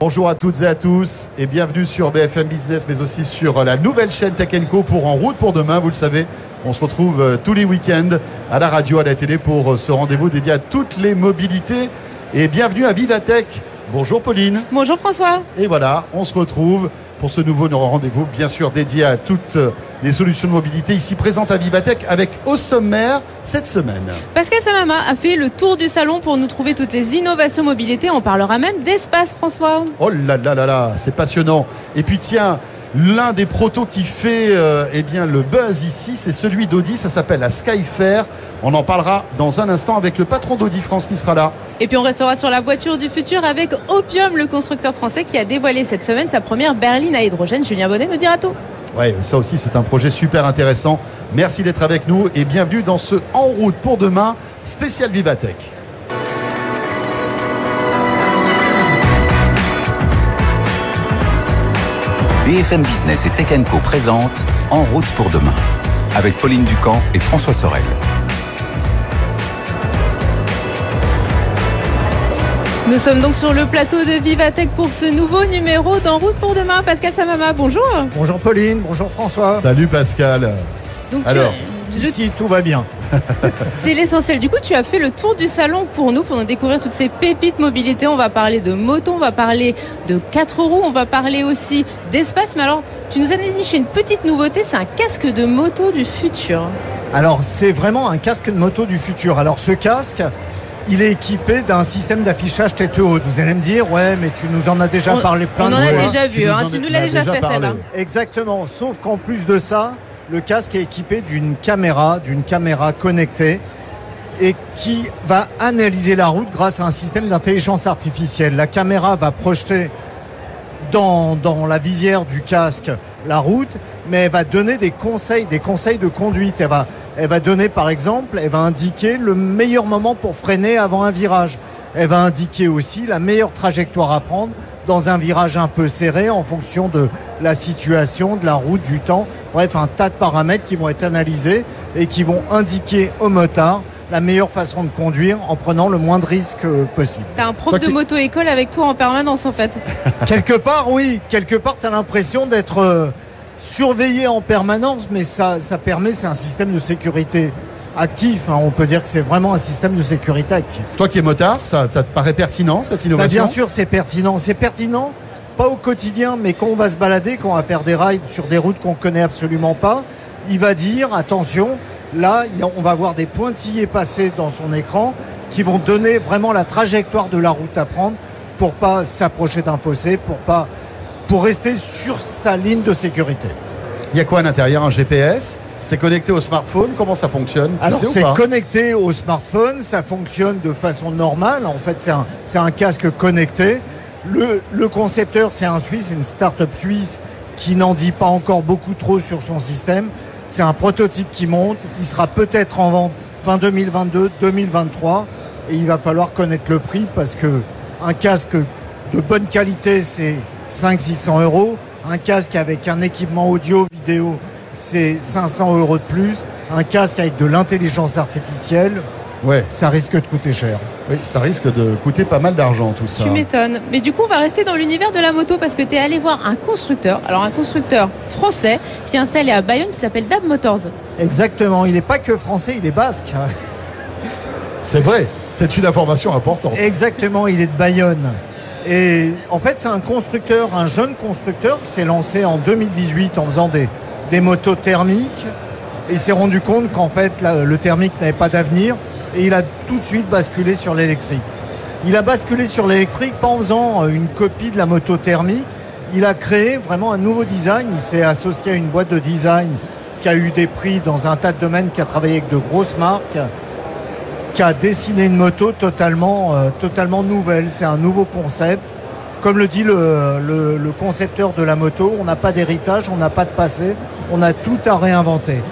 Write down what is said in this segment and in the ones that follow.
Bonjour à toutes et à tous et bienvenue sur BFM Business mais aussi sur la nouvelle chaîne Tech Co pour En route pour demain. Vous le savez, on se retrouve euh, tous les week-ends à la radio, à la télé pour euh, ce rendez-vous dédié à toutes les mobilités. Et bienvenue à Vivatech. Bonjour Pauline. Bonjour François. Et voilà, on se retrouve pour ce nouveau rendez-vous, bien sûr dédié à toutes les solutions de mobilité ici présentes à Vivatech avec au sommaire cette semaine. Pascal Samama a fait le tour du salon pour nous trouver toutes les innovations mobilité. On parlera même d'espace, François. Oh là là là là, c'est passionnant. Et puis tiens, L'un des protos qui fait euh, eh bien, le buzz ici, c'est celui d'Audi. Ça s'appelle la Skyfair. On en parlera dans un instant avec le patron d'Audi France qui sera là. Et puis on restera sur la voiture du futur avec Opium, le constructeur français qui a dévoilé cette semaine sa première berline à hydrogène. Julien Bonnet nous dira tout. Ouais, ça aussi c'est un projet super intéressant. Merci d'être avec nous et bienvenue dans ce En route pour demain spécial Vivatech. BFM Business et Tech Co présente En route pour demain avec Pauline Ducamp et François Sorel. Nous sommes donc sur le plateau de Vivatech pour ce nouveau numéro d'En route pour demain. Pascal Samama, bonjour. Bonjour Pauline, bonjour François. Salut Pascal. Donc, Alors, Ici, tout va bien. C'est l'essentiel. Du coup, tu as fait le tour du salon pour nous, pour nous découvrir toutes ces pépites mobilité. On va parler de moto, on va parler de 4 roues, on va parler aussi d'espace. Mais alors, tu nous as déniché une petite nouveauté, c'est un casque de moto du futur. Alors, c'est vraiment un casque de moto du futur. Alors, ce casque, il est équipé d'un système d'affichage tête haute. Vous allez me dire, ouais, mais tu nous en as déjà On- parlé plein on de en a fois. déjà vu, Tu nous hein, tu nous l'as as déjà déjà fait celle-là. Exactement. Sauf qu'en plus de ça, le casque est équipé d'une caméra, d'une caméra connectée et qui va analyser la route grâce à un système d'intelligence artificielle. La caméra va projeter dans, dans la visière du casque la route, mais elle va donner des conseils, des conseils de conduite. Elle va, elle va donner par exemple, elle va indiquer le meilleur moment pour freiner avant un virage. Elle va indiquer aussi la meilleure trajectoire à prendre dans un virage un peu serré en fonction de la situation, de la route, du temps. Bref, un tas de paramètres qui vont être analysés et qui vont indiquer au motard la meilleure façon de conduire en prenant le moins de risques euh, possible. T'as un prof Toi de qui- moto-école avec toi en permanence en fait. quelque part, oui. Quelque part, tu as l'impression d'être euh, surveillé en permanence, mais ça, ça permet, c'est un système de sécurité actif. hein. On peut dire que c'est vraiment un système de sécurité actif. Toi qui es motard, ça, ça te paraît pertinent cette Bah, innovation? bien sûr, c'est pertinent. C'est pertinent, pas au quotidien, mais quand on va se balader, quand on va faire des rides sur des routes qu'on connaît absolument pas, il va dire attention, là, on va voir des pointillés passer dans son écran qui vont donner vraiment la trajectoire de la route à prendre pour pas s'approcher d'un fossé, pour pas pour rester sur sa ligne de sécurité. Il y a quoi à l'intérieur Un GPS C'est connecté au smartphone? Comment ça fonctionne? Tu Alors c'est connecté au smartphone, ça fonctionne de façon normale. En fait, c'est un, casque connecté. Le, le concepteur, c'est un Suisse, c'est une start-up suisse qui n'en dit pas encore beaucoup trop sur son système. C'est un prototype qui monte. Il sera peut-être en vente fin 2022, 2023. Et il va falloir connaître le prix parce que un casque de bonne qualité, c'est 500-600 euros. Un casque avec un équipement audio, vidéo, c'est 500 euros de plus. Un casque avec de l'intelligence artificielle, Ouais, ça risque de coûter cher. oui, ça risque de coûter pas mal d'argent tout ça. Tu m'étonnes. Mais du coup, on va rester dans l'univers de la moto parce que tu es allé voir un constructeur, alors un constructeur français qui est installé à Bayonne qui s'appelle Dab Motors. Exactement, il n'est pas que français, il est basque. C'est vrai, c'est une information importante. Exactement, il est de Bayonne. Et en fait, c'est un constructeur, un jeune constructeur qui s'est lancé en 2018 en faisant des, des motos thermiques. Il s'est rendu compte qu'en fait, le thermique n'avait pas d'avenir. Et il a tout de suite basculé sur l'électrique. Il a basculé sur l'électrique pas en faisant euh, une copie de la moto thermique. Il a créé vraiment un nouveau design. Il s'est associé à une boîte de design qui a eu des prix dans un tas de domaines, qui a travaillé avec de grosses marques qui a dessiné une moto totalement, euh, totalement nouvelle. C'est un nouveau concept. Comme le dit le, le- le concepteur de la moto, on n'a pas d'héritage, on n'a pas de passé, on a tout à réinventer.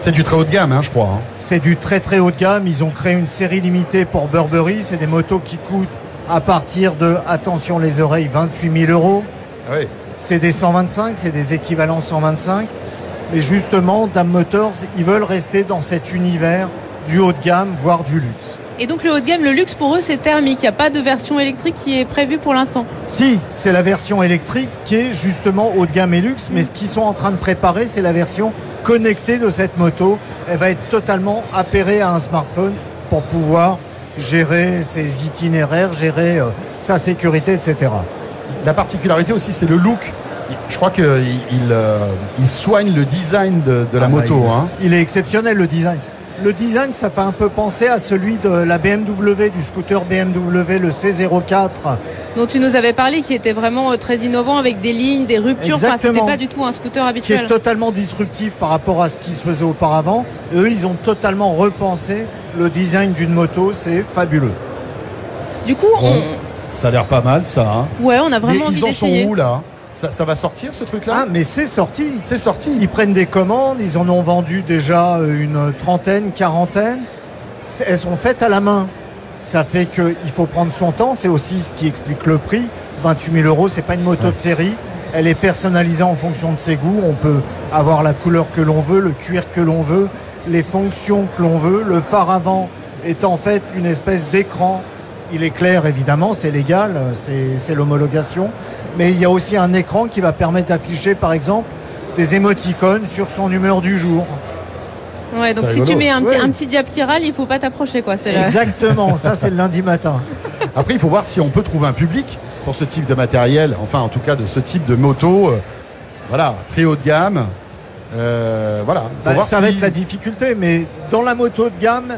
C'est du très haut de gamme, hein, je crois. hein. C'est du très très haut de gamme. Ils ont créé une série limitée pour Burberry. C'est des motos qui coûtent à partir de, attention les oreilles, 28 000 euros. Ah oui. C'est des 125, c'est des équivalents 125. Mais justement, Dame Motors, ils veulent rester dans cet univers du haut de gamme, voire du luxe. Et donc le haut de gamme, le luxe pour eux, c'est thermique. Il n'y a pas de version électrique qui est prévue pour l'instant. Si, c'est la version électrique qui est justement haut de gamme et luxe, mais ce qu'ils sont en train de préparer, c'est la version connectée de cette moto. Elle va être totalement appairée à un smartphone pour pouvoir gérer ses itinéraires, gérer euh, sa sécurité, etc. La particularité aussi, c'est le look. Je crois qu'il il, euh, il soigne le design de, de la Ah bah, moto. il, hein. il est exceptionnel le design. Le design, ça fait un peu penser à celui de la BMW, du scooter BMW, le C04. dont tu nous avais parlé, qui était vraiment euh, très innovant avec des lignes, des ruptures. Enfin, c'était Exactement. pas du tout un scooter qui habituel. est totalement disruptif par rapport à ce qui se faisait auparavant. Eux, ils ont totalement repensé le design d'une moto, c'est fabuleux. Du coup, Bon, ça a l'air pas mal ça. hein. on... ouais, on a Mais vraiment envie ils en sont où là? Ça, ça va sortir ce truc-là Ah, mais c'est sorti. C'est sorti. Ils prennent des commandes, ils en ont vendu déjà une trentaine, quarantaine. Elles sont faites à la main. Ça fait qu'il faut prendre son temps. C'est aussi ce qui explique le prix. 28 000 euros, c'est pas une moto de série. Elle est personnalisée en fonction de ses goûts. On peut avoir la couleur que l'on veut, le cuir que l'on veut, les fonctions que l'on veut. Le phare avant est en fait une espèce d'écran. Il est clair, évidemment, c'est légal, c'est l'homologation. Mais il y a aussi un écran qui va permettre d'afficher, par exemple, des émoticônes sur son humeur du jour. Ouais, donc si tu mets un petit, Ouais. un petit diaptiral, il faut pas t'approcher, quoi. Exactement, ça c'est le lundi matin. Après, il faut voir si on peut trouver un public pour ce type de matériel, enfin en tout cas de ce type de moto. euh, voilà, très haut de gamme. Euh, voilà, faut Bah, voir ça si- va être la difficulté, mais dans la moto de gamme,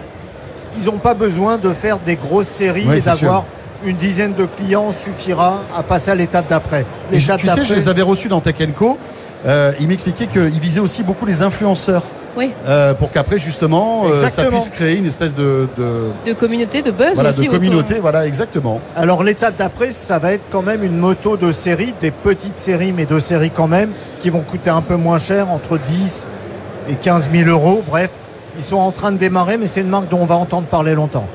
ils n'ont pas besoin de faire des grosses séries Oui, et d'avoir une dizaine de clients suffira à passer à l'étape d'après. Tu sais, je les avais reçus dans Tech Co. Euh, ils m'expliquaient qu'ils visaient aussi beaucoup les influenceurs Oui, euh, pour qu'après justement euh, ça puisse créer une espèce de, de, de communauté, de buzz voilà, aussi. de autour. communauté. Voilà, exactement. Alors l'étape d'après, ça va être quand même une moto de série, des petites séries, mais de série quand même, qui vont coûter un peu moins cher, entre 10 et 15 000 euros. Bref, ils sont en train de démarrer, mais c'est une marque dont on va entendre parler longtemps.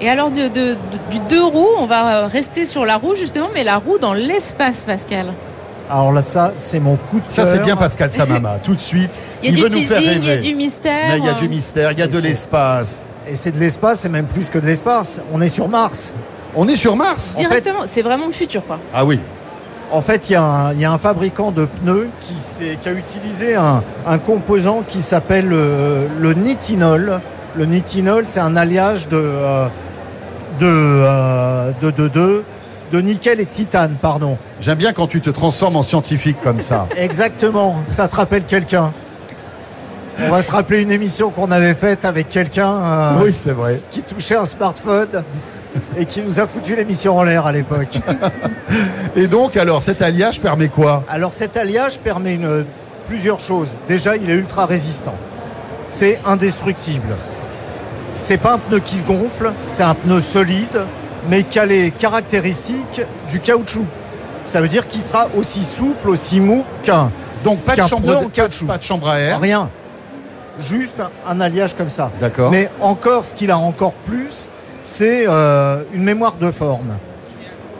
Et alors, de, de- de- du deux roues, on va euh, rester sur la roue, justement, mais la roue dans l'espace, Pascal. Alors là, ça, c'est mon coup de Ça, cœur. c'est bien Pascal Samama. Tout de suite, Il y a veut du nous faire teasing, il y a rêver. du mystère. Mais il y a du mystère, il y a Et de l'espace. Et c'est de l'espace, c'est même plus que de l'espace. On est sur Mars. On est sur Mars Directement, c'est vraiment le futur, quoi. Ah oui. En fait, il y, a un- il y a un fabricant de pneus qui, a utilisé un, un composant qui s'appelle euh, le nitinol. Le nitinol, c'est un alliage de, euh, de, euh, de, de, de- de nickel et titane, pardon. J'aime bien quand tu te transformes en scientifique comme ça. Exactement, ça te rappelle quelqu'un. On va se rappeler une émission qu'on avait faite avec quelqu'un euh, oui, c'est vrai. qui touchait un smartphone et qui nous a foutu l'émission en l'air à l'époque. Et donc, alors, cet alliage permet quoi? Alors cet alliage permet une- plusieurs choses. Déjà, il est ultra résistant. C'est indestructible. C'est pas un pneu qui se gonfle, c'est un pneu solide, mais qui a les caractéristiques du caoutchouc. Ça veut dire qu'il sera aussi souple, aussi mou qu'un. Donc, pas de, chambre, pneu en pas de- caoutchouc. pas de chambre à air. Rien. Juste un, un alliage comme ça. D'accord. Mais encore, ce qu'il a encore plus, c'est euh, une mémoire de forme.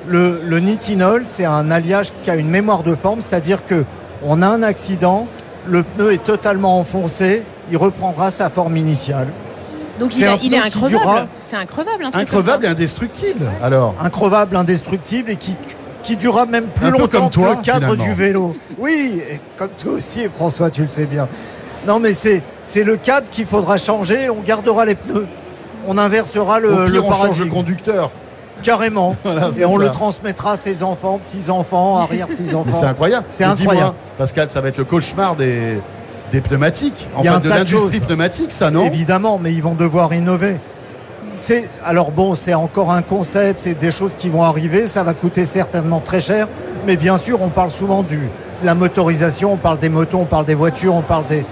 Le, le nitinol, c'est un alliage qui a une mémoire de forme, c'est-à-dire que on a un accident, le pneu est totalement enfoncé, il reprendra sa forme initiale. Donc C'est il, a- un il est increvable. durera. C'est increvable, un truc Increvable et indestructible. Alors, Increvable, indestructible et qui, qui durera même plus Un peu longtemps comme toi, que le cadre finalement. du vélo. Oui, et comme toi aussi, François, tu le sais bien. Non, mais c'est c'est le cadre qu'il faudra changer, on gardera les pneus. On inversera le, au le change conducteur. Carrément. Voilà, et on ça. le transmettra à ses enfants, petits-enfants, arrière-petits-enfants. c'est incroyable. C'est incroyable. Pascal, ça va être le cauchemar des, des pneumatiques. Enfin, un de l'industrie pneumatique, ça, non? Évidemment, mais ils vont devoir innover. C'est alors bon, c'est encore un concept, c'est des choses qui vont arriver, ça va coûter certainement très cher, mais bien sûr, on parle souvent du, de la motorisation, on parle des motos, on parle des voitures, on parle des,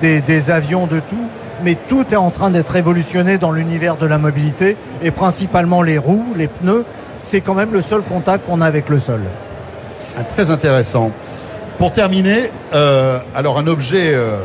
des, des avions, de tout, mais tout est en train d'être révolutionné dans l'univers de la mobilité et principalement les roues, les pneus, c'est quand même le seul contact qu'on a avec le sol. Ah, Très intéressant. Pour terminer, euh, alors un objet, euh,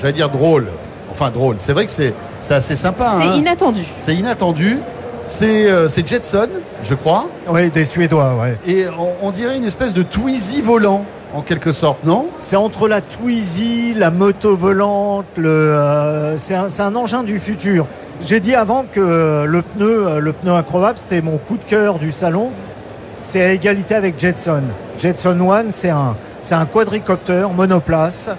j'allais dire drôle. Enfin drôle. C'est vrai que c'est c'est assez sympa. ça. C'est hein. inattendu. C'est inattendu. C'est euh, c'est Jetson, je crois. Oui, des Suédois, ouais. Et on, on dirait une espèce de Twizy volant. En quelque sorte, non C'est entre la Twizy, la moto volante, le, euh, c'est un, c'est un engin du futur. J'ai dit avant que le pneu, euh, le pneu incroyable, c'était mon coup de cœur du salon. C'est à égalité avec Jetson. Jetson One, c'est un, c'est un quadricoptère monoplace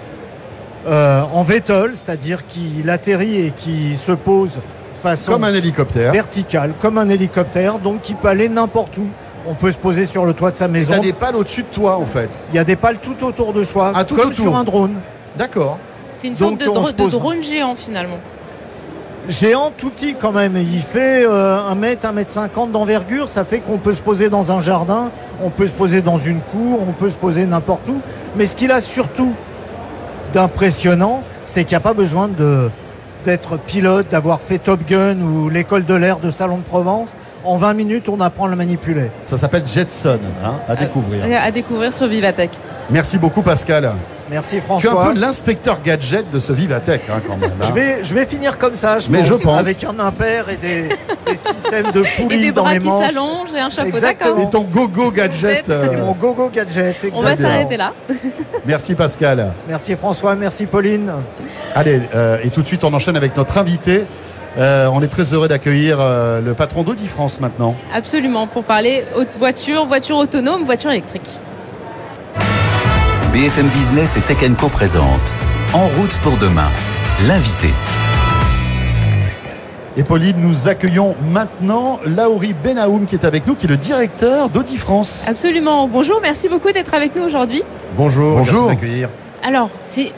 euh, en VTOL, c'est-à-dire qu'il atterrit et qui se pose de façon Comme un hélicoptère. verticale, comme un hélicoptère, donc qui peut aller n'importe où. On peut se poser sur le toit de sa maison. t'as des pales au-dessus de toi, en fait. Il y a des pales tout autour de soi, Ah, tout comme autour. sur un drone. D'accord. C'est une sorte Donc, de, dro- drone géant finalement. Géant tout petit quand même. Il fait euh, 1 mètre, 1 mètre 50 d'envergure. Ça fait qu'on peut se poser dans un jardin, on peut se poser dans une cour, on peut se poser n'importe où. Mais ce qu'il a surtout d'impressionnant, c'est qu'il n'y a pas besoin de d'être pilote, d'avoir fait Top Gun ou l'école de l'air de Salon de Provence. En 20 minutes, on apprend à le manipuler. Ça s'appelle Jetson, hein, à découvrir. Euh, À découvrir sur Vivatech. Merci beaucoup, Pascal. Merci Tu es un François. peu l'inspecteur gadget de ce Vivatech, hein, quand même. hein. Je vais, je vais finir comme ça, je Mais pense, je pense. avec un impair et des, des systèmes de Et poulies des dans bras les qui manches. s'allongent et un chapeau, Exactement. d'accord. Et ton gogo gadget. euh, Et mon gogo gadget. On va exactement. s'arrêter là. Merci, Pascal. Merci François, merci Pauline. Allez, euh, et tout de suite, on enchaîne avec notre invité. Euh, on est très heureux d'accueillir euh, le patron d'Audi France maintenant. Absolument, pour parler haute voiture, voiture autonome, voiture électrique. BFM Business et Tech Co présente En route pour demain, l'invité. Et Pauline, nous accueillons maintenant Lauri Benaoum qui est avec nous, qui est le directeur d'Audi France. Absolument. Bonjour, merci beaucoup d'être avec nous aujourd'hui. Bonjour, Bonjour. merci de m'accueillir. Alors, c'est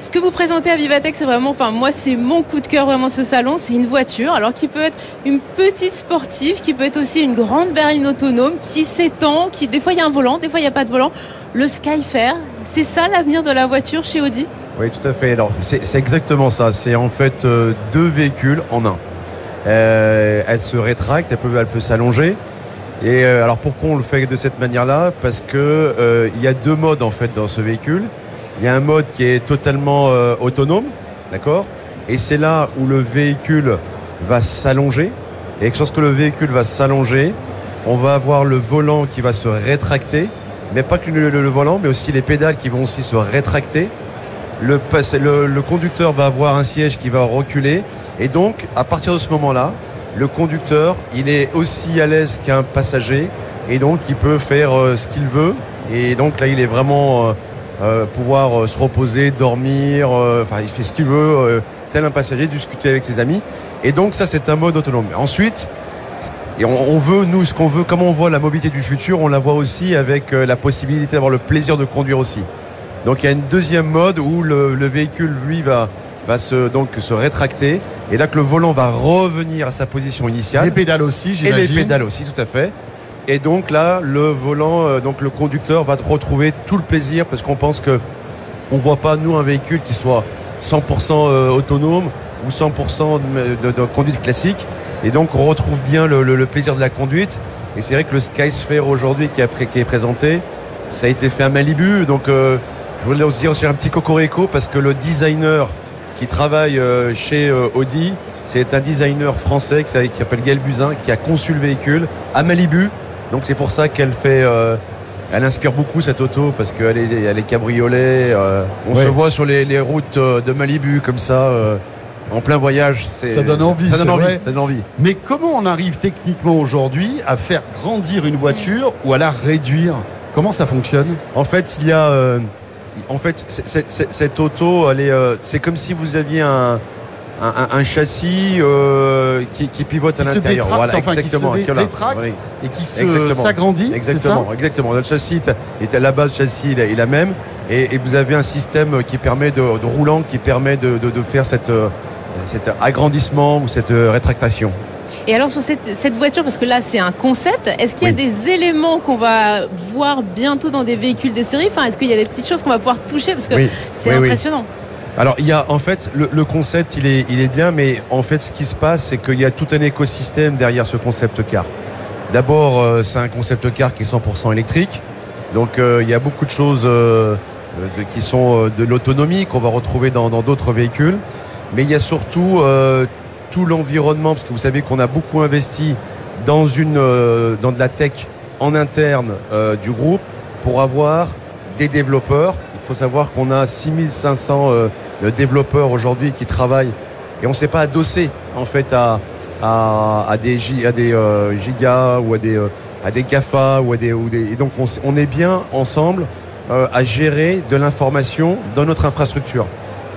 ce que vous présentez à Vivatech, c'est vraiment, enfin moi c'est mon coup de cœur vraiment de ce salon, c'est une voiture, alors qui peut être une petite sportive, qui peut être aussi une grande berline autonome, qui s'étend, qui des fois il y a un volant, des fois il n'y a pas de volant. Le Skyfair, c'est ça l'avenir de la voiture chez Audi? Oui, tout à fait. Alors, c'est exactement ça. C'est en fait euh, deux véhicules en un. Euh, elle se rétracte, elle peut, elle peut s'allonger. Et euh, alors, pourquoi on le fait de cette manière-là? Parce que il y a deux modes en fait dans ce véhicule. Il y a un mode qui est totalement euh, autonome, d'accord? Et c'est là où le véhicule va s'allonger. Et lorsque le véhicule va s'allonger, on va avoir le volant qui va se rétracter, mais pas que le, volant, mais aussi les pédales qui vont aussi se rétracter. Le conducteur va avoir un siège qui va reculer, et donc à partir de ce moment-là, le conducteur, il est aussi à l'aise qu'un passager, et donc il peut faire euh, ce qu'il veut, et donc là, il est vraiment euh, euh, pouvoir euh, se reposer, dormir, euh, enfin, il fait ce qu'il veut, tel un passager, discuter avec ses amis, et donc ça, c'est un mode autonome. Ensuite, et on, veut, nous, ce qu'on veut, comment on voit la mobilité du futur, on la voit aussi avec la possibilité d'avoir le plaisir de conduire aussi. Donc il y a une deuxième mode où le, le véhicule, lui, va, va se, donc, se rétracter. Et là que le volant va revenir à sa position initiale. Les pédales aussi, Et j'imagine. les pédales aussi, tout à fait. Et donc là, le volant, euh, donc le conducteur va retrouver tout le plaisir parce qu'on pense que on voit pas nous un véhicule qui soit 100% euh, autonome ou 100% de, conduite classique. Et donc on retrouve bien le, plaisir de la conduite. Et c'est vrai que le Skysphere aujourd'hui qui, est présenté, ça a été fait à Malibu. Donc euh, je voulais aussi dire aussi un petit cocorico parce que le designer qui travaille chez Audi, c'est un designer français qui s'appelle- qui s'appelle Gaël Buzyn, qui a conçu le véhicule à Malibu. Donc c'est pour ça qu'elle fait, euh, elle inspire beaucoup cette auto parce qu'elle est, elle est cabriolet. euh, on Ouais. se voit sur les, les routes euh, de Malibu comme ça, euh, en plein voyage. Ça donne envie, Ça donne envie. vrai. Ça donne envie. Mais comment on arrive techniquement aujourd'hui à faire grandir une voiture ou à la réduire? Comment ça fonctionne? En fait, il y a, en fait, cette auto, elle est, c'est comme si vous aviez un, un, un- un châssis euh, qui, qui pivote à Qui l'intérieur. détracte, Voilà, enfin, qui se exactement. dé- Voilà. et qui se- Exactement. s'agrandit, c'est ça Exactement, exactement. Le châssis est- à la base, le châssis est la même, et, et vous avez un système qui permet de, de roulant, qui permet de, de- de faire cette, euh, cet agrandissement ou cette euh, rétractation. Et alors sur cette, cette voiture, parce que là c'est un concept, est-ce qu'il y a Oui. des éléments qu'on va voir bientôt dans des véhicules de série? Enfin, est-ce qu'il y a des petites choses qu'on va pouvoir toucher? Parce que Oui. c'est Oui, oui. impressionnant. Alors il y a en fait le, concept il est, bien mais en fait ce qui se passe c'est qu'il y a tout un écosystème derrière ce concept car. D'abord euh, c'est un concept car qui est 100% électrique donc euh, il y a beaucoup de choses euh, qui sont de l'autonomie qu'on va retrouver dans d'autres véhicules mais il y a surtout tout l'environnement parce que vous savez qu'on a beaucoup investi dans dans de la tech en interne du groupe pour avoir des développeurs. Il faut savoir qu'on a 6500 euh, développeurs aujourd'hui qui travaillent et on ne s'est pas adossé en fait à, des, euh, gigas ou à des, euh, à des GAFA ou à des, ou des et donc on, est bien ensemble à gérer de l'information dans notre infrastructure.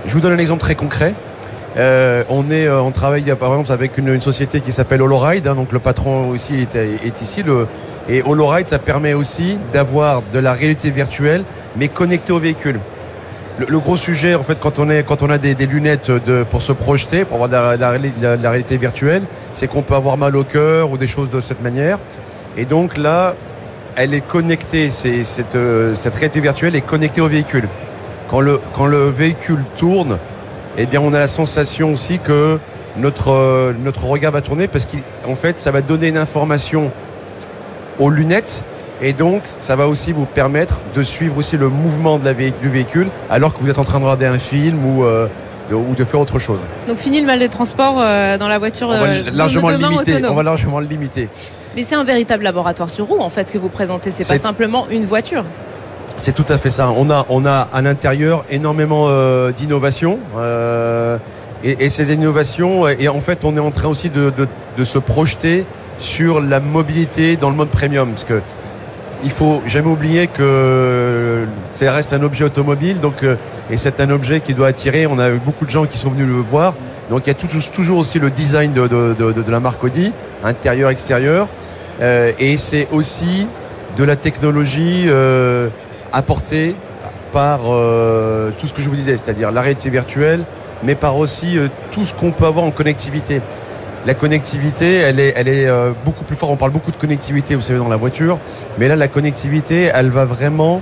Je vous donne un exemple très concret. On est, on travaille par exemple avec une, société qui s'appelle Holoride, hein, donc le patron aussi est, ici. Le, et HoloRide, ça permet aussi d'avoir de la réalité virtuelle, mais connectée au véhicule. Le, gros sujet, en fait, quand on, a des, lunettes pour se projeter, pour avoir de la, réalité virtuelle, c'est qu'on peut avoir mal au cœur ou des choses de cette manière. Et donc là, elle est connectée, cette, euh, cette réalité virtuelle est connectée au véhicule. Quand le, quand le véhicule tourne, eh bien, on a la sensation aussi que notre, euh, notre regard va tourner parce qu'en fait, ça va donner une information aux lunettes. Et donc, ça va aussi vous permettre de suivre aussi le mouvement de la du véhicule alors que vous êtes en train de regarder un film ou, euh, de, ou de faire autre chose. Donc, fini le mal des transports euh, dans la voiture on va largement le limiter. On va largement le limiter. Mais c'est un véritable laboratoire sur roue en fait que vous présentez. C'est pas simplement une voiture. C'est tout à fait ça. On a, on a à l'intérieur énormément d'innovations. Et, et, ces innovations, et en fait, on est en train aussi de, de, se projeter sur la mobilité dans le mode premium. Parce que il faut jamais oublier que ça reste un objet automobile, donc euh, et c'est un objet qui doit attirer. On a eu beaucoup de gens qui sont venus le voir, donc il y a toujours, aussi le design de, de, la marque Audi, intérieur, extérieur, euh, et c'est aussi de la technologie euh, apportée par euh, tout ce que je vous disais, c'est-à-dire la réalité virtuelle, mais par aussi euh, tout ce qu'on peut avoir en connectivité la connectivité, elle est, elle est euh, beaucoup plus forte. On parle beaucoup de connectivité, vous savez, dans la voiture. Mais là, la connectivité, elle va vraiment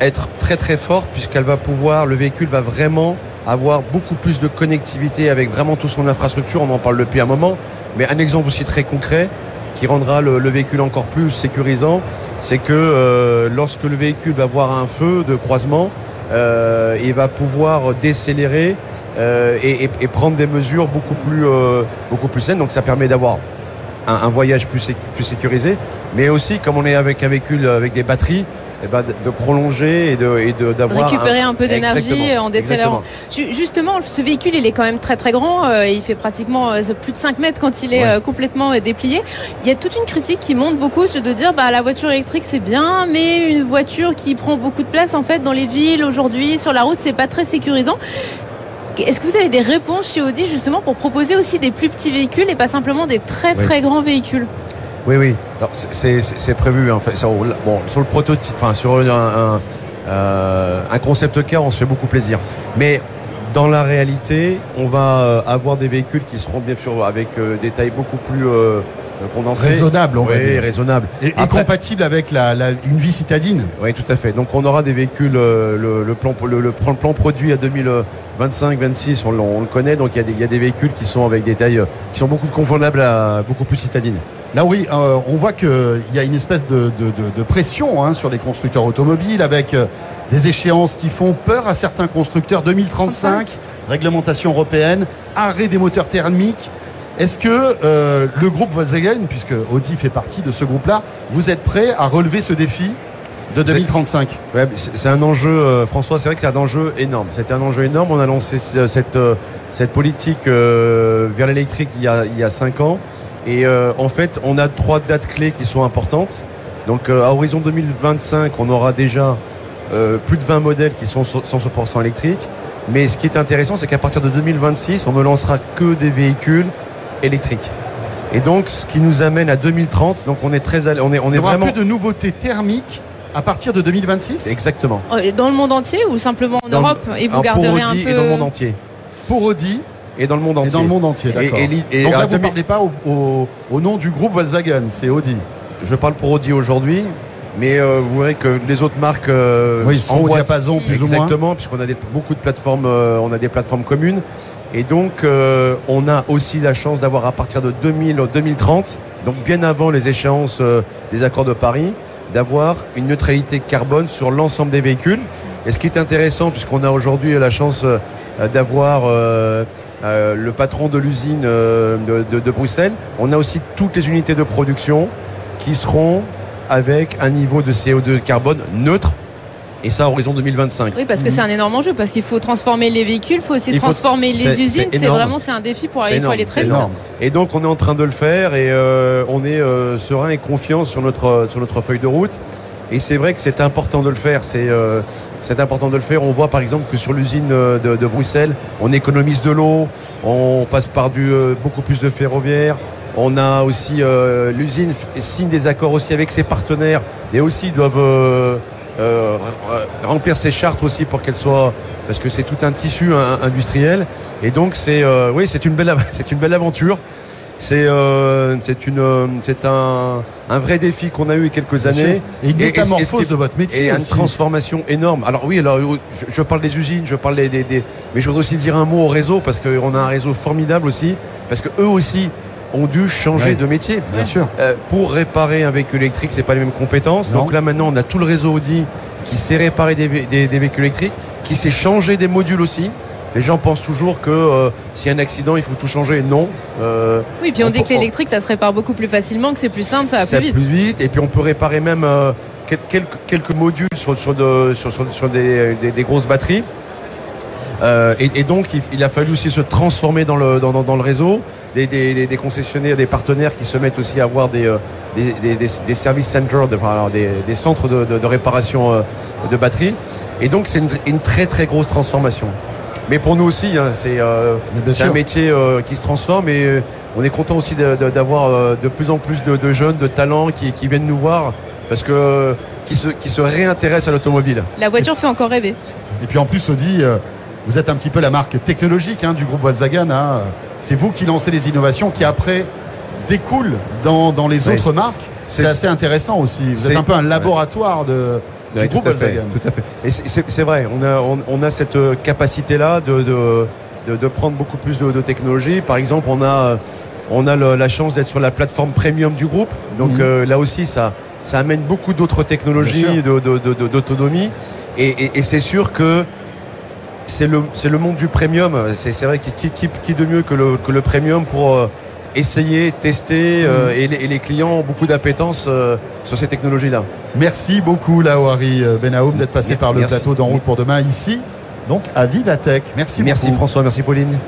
être très très forte puisqu'elle va pouvoir, le véhicule va vraiment avoir beaucoup plus de connectivité avec vraiment toute son infrastructure. On en parle depuis un moment. Mais un exemple aussi très concret qui rendra le, véhicule encore plus sécurisant, c'est que euh, lorsque le véhicule va voir un feu de croisement, il va pouvoir décélérer euh, et, prendre des mesures beaucoup plus, euh, beaucoup plus saines. Donc ça permet d'avoir un, voyage plus sécurisé, mais aussi comme on est avec un véhicule avec des batteries, eh ben, de prolonger et de et d'avoir récupérer un, peu d'énergie en décélérant. Justement, ce véhicule, il est quand même très très grand. Euh, il fait pratiquement plus de 5 mètres quand il est complètement déplié. Il y a toute une critique qui monte beaucoup de dire bah la voiture électrique c'est bien, mais une voiture qui prend beaucoup de place en fait dans les villes aujourd'hui sur la route, c'est pas très sécurisant. Est-ce que vous avez des réponses chez Audi justement pour proposer aussi des plus petits véhicules et pas simplement des très très grands véhicules? Oui, oui. C'est prévu en fait. Bon, sur le prototype, enfin sur un, euh, un, concept car, on se fait beaucoup plaisir. Mais dans la réalité, on va euh, avoir des véhicules qui seront bien sûr avec euh, des tailles beaucoup plus condensées. Raisonnable, on va dire. raisonnable. Et, compatible avec la, une vie citadine. Oui, tout à fait. Donc on aura des véhicules, le, plan, le, plan produit à 2000. 25, 26, on, le connaît. Donc il y, a des véhicules qui sont avec des tailles qui sont beaucoup convenables à beaucoup plus citadines. Là oui, euh, on voit qu'il y a une espèce de, pression hein, sur les constructeurs automobiles avec euh, des échéances qui font peur à certains constructeurs. 2035, réglementation européenne, arrêt des moteurs thermiques. Est-ce que euh, le groupe Volkswagen, puisque Audi fait partie de ce groupe-là, vous êtes prêt à relever ce défi de 2035. c'est un enjeu, François, c'est vrai que c'est un enjeu énorme. C'était un enjeu énorme. On a lancé cette, cette politique vers l'électrique il, y a, il y a cinq ans. Et en fait, on a trois dates clés qui sont importantes. Donc à horizon 2025, on aura déjà plus de 20 modèles qui sont 100% électriques. Mais ce qui est intéressant, c'est qu'à partir de 2026, on ne lancera que des véhicules électriques. Et donc, ce qui nous amène à 2030. Donc, on est très, on est, on est Il vraiment plus de nouveautés thermiques à partir de 2026 Exactement. Euh, dans le monde entier ou simplement en Europe? Et vous garderez un peu... et dans le monde entier. Pour Audi et dans le monde entier. Et dans le monde entier, d'accord. Donc là, vous ne parlez pas au, nom du groupe Volkswagen, c'est Audi. Je parle pour Audi aujourd'hui, mais euh, vous verrez que les autres marques euh, oui, sont au diapason plus ou moins. Exactement, puisqu'on a beaucoup de plateformes, on a des plateformes communes, et donc on a aussi la chance d'avoir à partir de 2000, 2030, donc bien avant les échéances des accords de Paris, d'avoir une neutralité carbone sur l'ensemble des véhicules. Et ce qui est intéressant, puisqu'on a aujourd'hui la chance euh, d'avoir euh, euh, le patron de l'usine de, Bruxelles, on a aussi toutes les unités de production qui seront avec un niveau de CO2 carbone neutre et ça horizon 2025. Oui, parce que c'est un énorme enjeu, parce qu'il faut transformer les véhicules, il faut aussi transformer les usines. C'est vraiment c'est un défi pour aller, il faut aller très vite. Et donc on est en train de le faire et euh, on est euh, serein et confiant sur notre sur notre feuille de route. Et c'est vrai que c'est important de le faire. C'est euh, important de le faire. On voit par exemple que sur l'usine de, de, Bruxelles, on économise de l'eau, on passe par du beaucoup plus de ferroviaire. On a aussi l'usine signe des accords aussi avec ses partenaires et aussi doivent euh, remplir ses chartes aussi pour qu'elles soient parce que c'est tout un tissu industriel et donc c'est euh, oui c'est une belle c'est une belle aventure c'est euh, une c'est un, un, vrai défi qu'on a eu il y a quelques années et une métamorphose de votre métier et une transformation énorme alors oui alors je, parle des usines je parle des, des, mais je voudrais aussi dire un mot au réseau parce qu'on a un réseau formidable aussi parce que eux aussi ont dû changer de métier. Bien sûr. Euh, pour réparer un véhicule électrique, c'est pas les mêmes compétences. Donc là maintenant, on a tout le réseau Audi qui sait réparer des, véhicules électriques, qui sait changer des modules aussi. Les gens pensent toujours que euh, s'il y a un accident, il faut tout changer. Non. Euh, oui, puis on, dit que l'électrique, ça se répare beaucoup plus facilement, que c'est plus simple, ça va plus vite. plus vite. Et puis on peut réparer même quelques, quelques, modules sur, sur, sur, des, des, grosses batteries. et, donc, il, a fallu aussi se transformer dans le, dans, dans le réseau des, concessionnaires, des partenaires qui se mettent aussi à avoir des, euh, des, services centers, des, centres de, réparation euh, de batteries. Et donc c'est une, très très grosse transformation. Mais pour nous aussi, hein, c'est euh, un métier qui se transforme et on est content aussi d'avoir de, plus en plus de, jeunes, de talents qui, viennent nous voir parce que qui se, qui se réintéressent à l'automobile. La voiture fait encore rêver. Et puis en plus, Audi, vous êtes un petit peu la marque technologique hein, du groupe Volkswagen. Hein. C'est vous qui lancez les innovations qui après découlent dans, les autres marques. C'est assez intéressant aussi. Vous êtes un peu un laboratoire de, du groupe Volkswagen. tout à fait. Et c'est vrai, on a, on, a cette euh, capacité-là de, de, prendre beaucoup plus de, technologie. Par exemple, on a, on a la chance d'être sur la plateforme premium du groupe. Donc mhm. euh, là aussi, ça, ça amène beaucoup d'autres technologies d'autonomie. Et, et c'est sûr que c'est le, le monde du premium. C'est vrai qui, qui, qui, de mieux que le, que le premium pour euh, essayer, tester euh, mm. et, les, clients ont beaucoup d'appétence euh, sur ces technologies-là. Merci beaucoup Laouari Benaoum d'être passé par le plateau d'En route pour demain ici, donc à Vivatech. Merci, merci François, merci Pauline.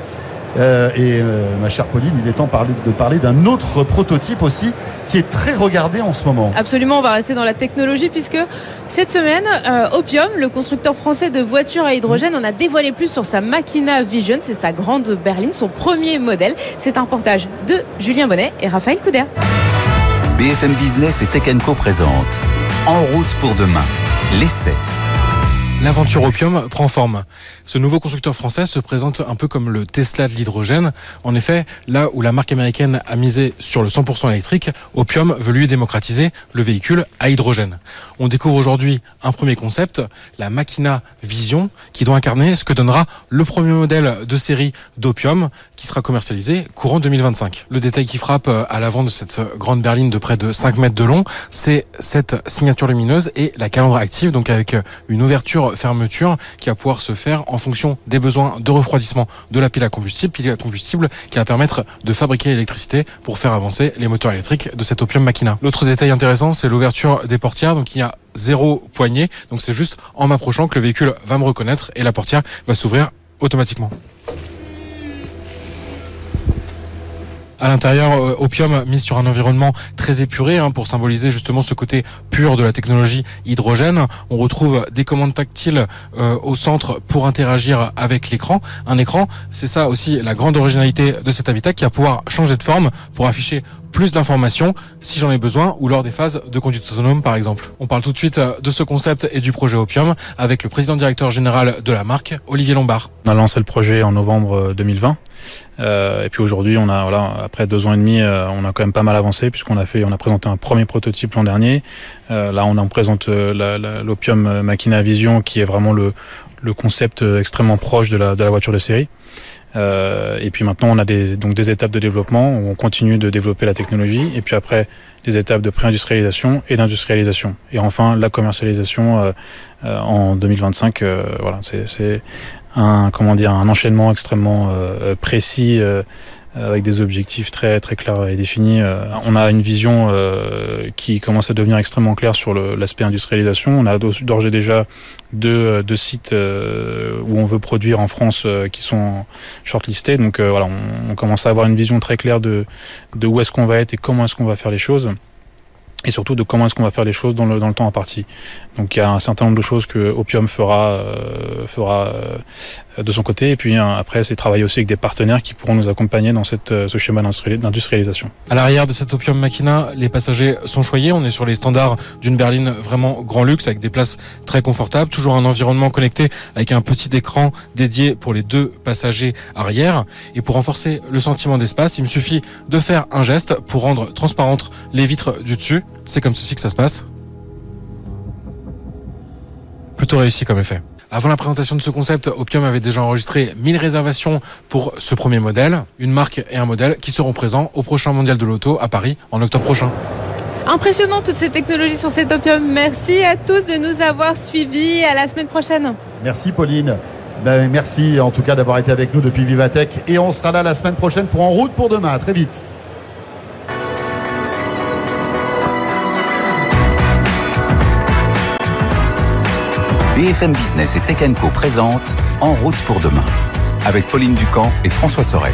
Euh, et euh, ma chère Pauline, il est temps de parler d'un autre prototype aussi qui est très regardé en ce moment. Absolument, on va rester dans la technologie puisque cette semaine, euh, Opium, le constructeur français de voitures à hydrogène, en a dévoilé plus sur sa Machina Vision, c'est sa grande berline, son premier modèle. C'est un reportage de Julien Bonnet et Raphaël Couder. BFM Business et Tech Co présente En route pour demain, l'essai. L'aventure Opium prend forme. Ce nouveau constructeur français se présente un peu comme le Tesla de l'hydrogène. En effet, là où la marque américaine a misé sur le 100% électrique, Opium veut lui démocratiser le véhicule à hydrogène. On découvre aujourd'hui un premier concept, la Machina Vision, qui doit incarner ce que donnera le premier modèle de série d'Opium, qui sera commercialisé courant 2025. Le détail qui frappe à l'avant de cette grande berline de près de 5 mètres de long, c'est cette signature lumineuse et la calandre active, donc avec une ouverture fermeture qui va pouvoir se faire en fonction des besoins de refroidissement de la pile à combustible, pile à combustible qui va permettre de fabriquer l'électricité pour faire avancer les moteurs électriques de cet Opium Machina. L'autre détail intéressant, c'est l'ouverture des portières. Donc il y a zéro poignée. Donc c'est juste en m'approchant que le véhicule va me reconnaître et la portière va s'ouvrir automatiquement. À l'intérieur, euh, Opium mis sur un environnement très épuré hein, pour symboliser justement ce côté pur de la technologie hydrogène. On retrouve des commandes tactiles euh, au centre pour interagir avec l'écran. Un écran, c'est ça aussi la grande originalité de cet habitat qui va pouvoir changer de forme pour afficher plus d'informations si j'en ai besoin ou lors des phases de conduite autonome par exemple. On parle tout de suite de ce concept et du projet Opium avec le président directeur général de la marque, Olivier Lombard. On a lancé le projet en novembre 2020 euh, et puis aujourd'hui on a après deux ans et demi euh, on a quand même pas mal avancé puisqu'on a fait on a présenté un premier prototype l'an dernier. là on en présente l'Opium Machina Vision qui est vraiment le, concept extrêmement proche de la, voiture de série. Euh, et puis maintenant, on a des, donc des étapes de développement où on continue de développer la technologie. Et puis après, des étapes de pré-industrialisation et d'industrialisation. Et enfin, la commercialisation euh, euh, en 2025. voilà, c'est un comment dire un enchaînement extrêmement précis avec des objectifs très très clairs et définis. on a une vision qui commence à devenir extrêmement claire sur l'aspect industrialisation. On a d'ores et déjà deux, deux sites où on veut produire en France qui sont shortlistés. Donc voilà, on, on, commence à avoir une vision très claire de, de où est-ce qu'on va être et comment est-ce qu'on va faire les choses et surtout de comment est-ce qu'on va faire les choses dans le, dans le temps imparti. Donc il y a un certain nombre de choses que Opium fera, euh, fera euh, de son côté, et puis hein, après c'est travailler aussi avec des partenaires qui pourront nous accompagner dans cette, euh, ce schéma d'industrialisation. À l'arrière de cette Opium Machina, les passagers sont choyés, on est sur les standards d'une berline vraiment grand luxe, avec des places très confortables, toujours un environnement connecté avec un petit écran dédié pour les deux passagers arrière, et pour renforcer le sentiment d'espace, il me suffit de faire un geste pour rendre transparentes les vitres du dessus. C'est comme ceci que ça se passe. Plutôt réussi comme effet. Avant la présentation de ce concept, Opium avait déjà enregistré 1000 réservations pour ce premier modèle, une marque et un modèle qui seront présents au prochain mondial de l'auto à Paris en octobre prochain. Impressionnant toutes ces technologies sur cet Opium. Merci à tous de nous avoir suivis. À la semaine prochaine. Merci Pauline. Ben, merci en tout cas d'avoir été avec nous depuis Vivatech et on sera là la semaine prochaine pour En route pour demain. À très vite. BFM Business et Tech Co présente En route pour demain avec Pauline Ducamp et François Sorel.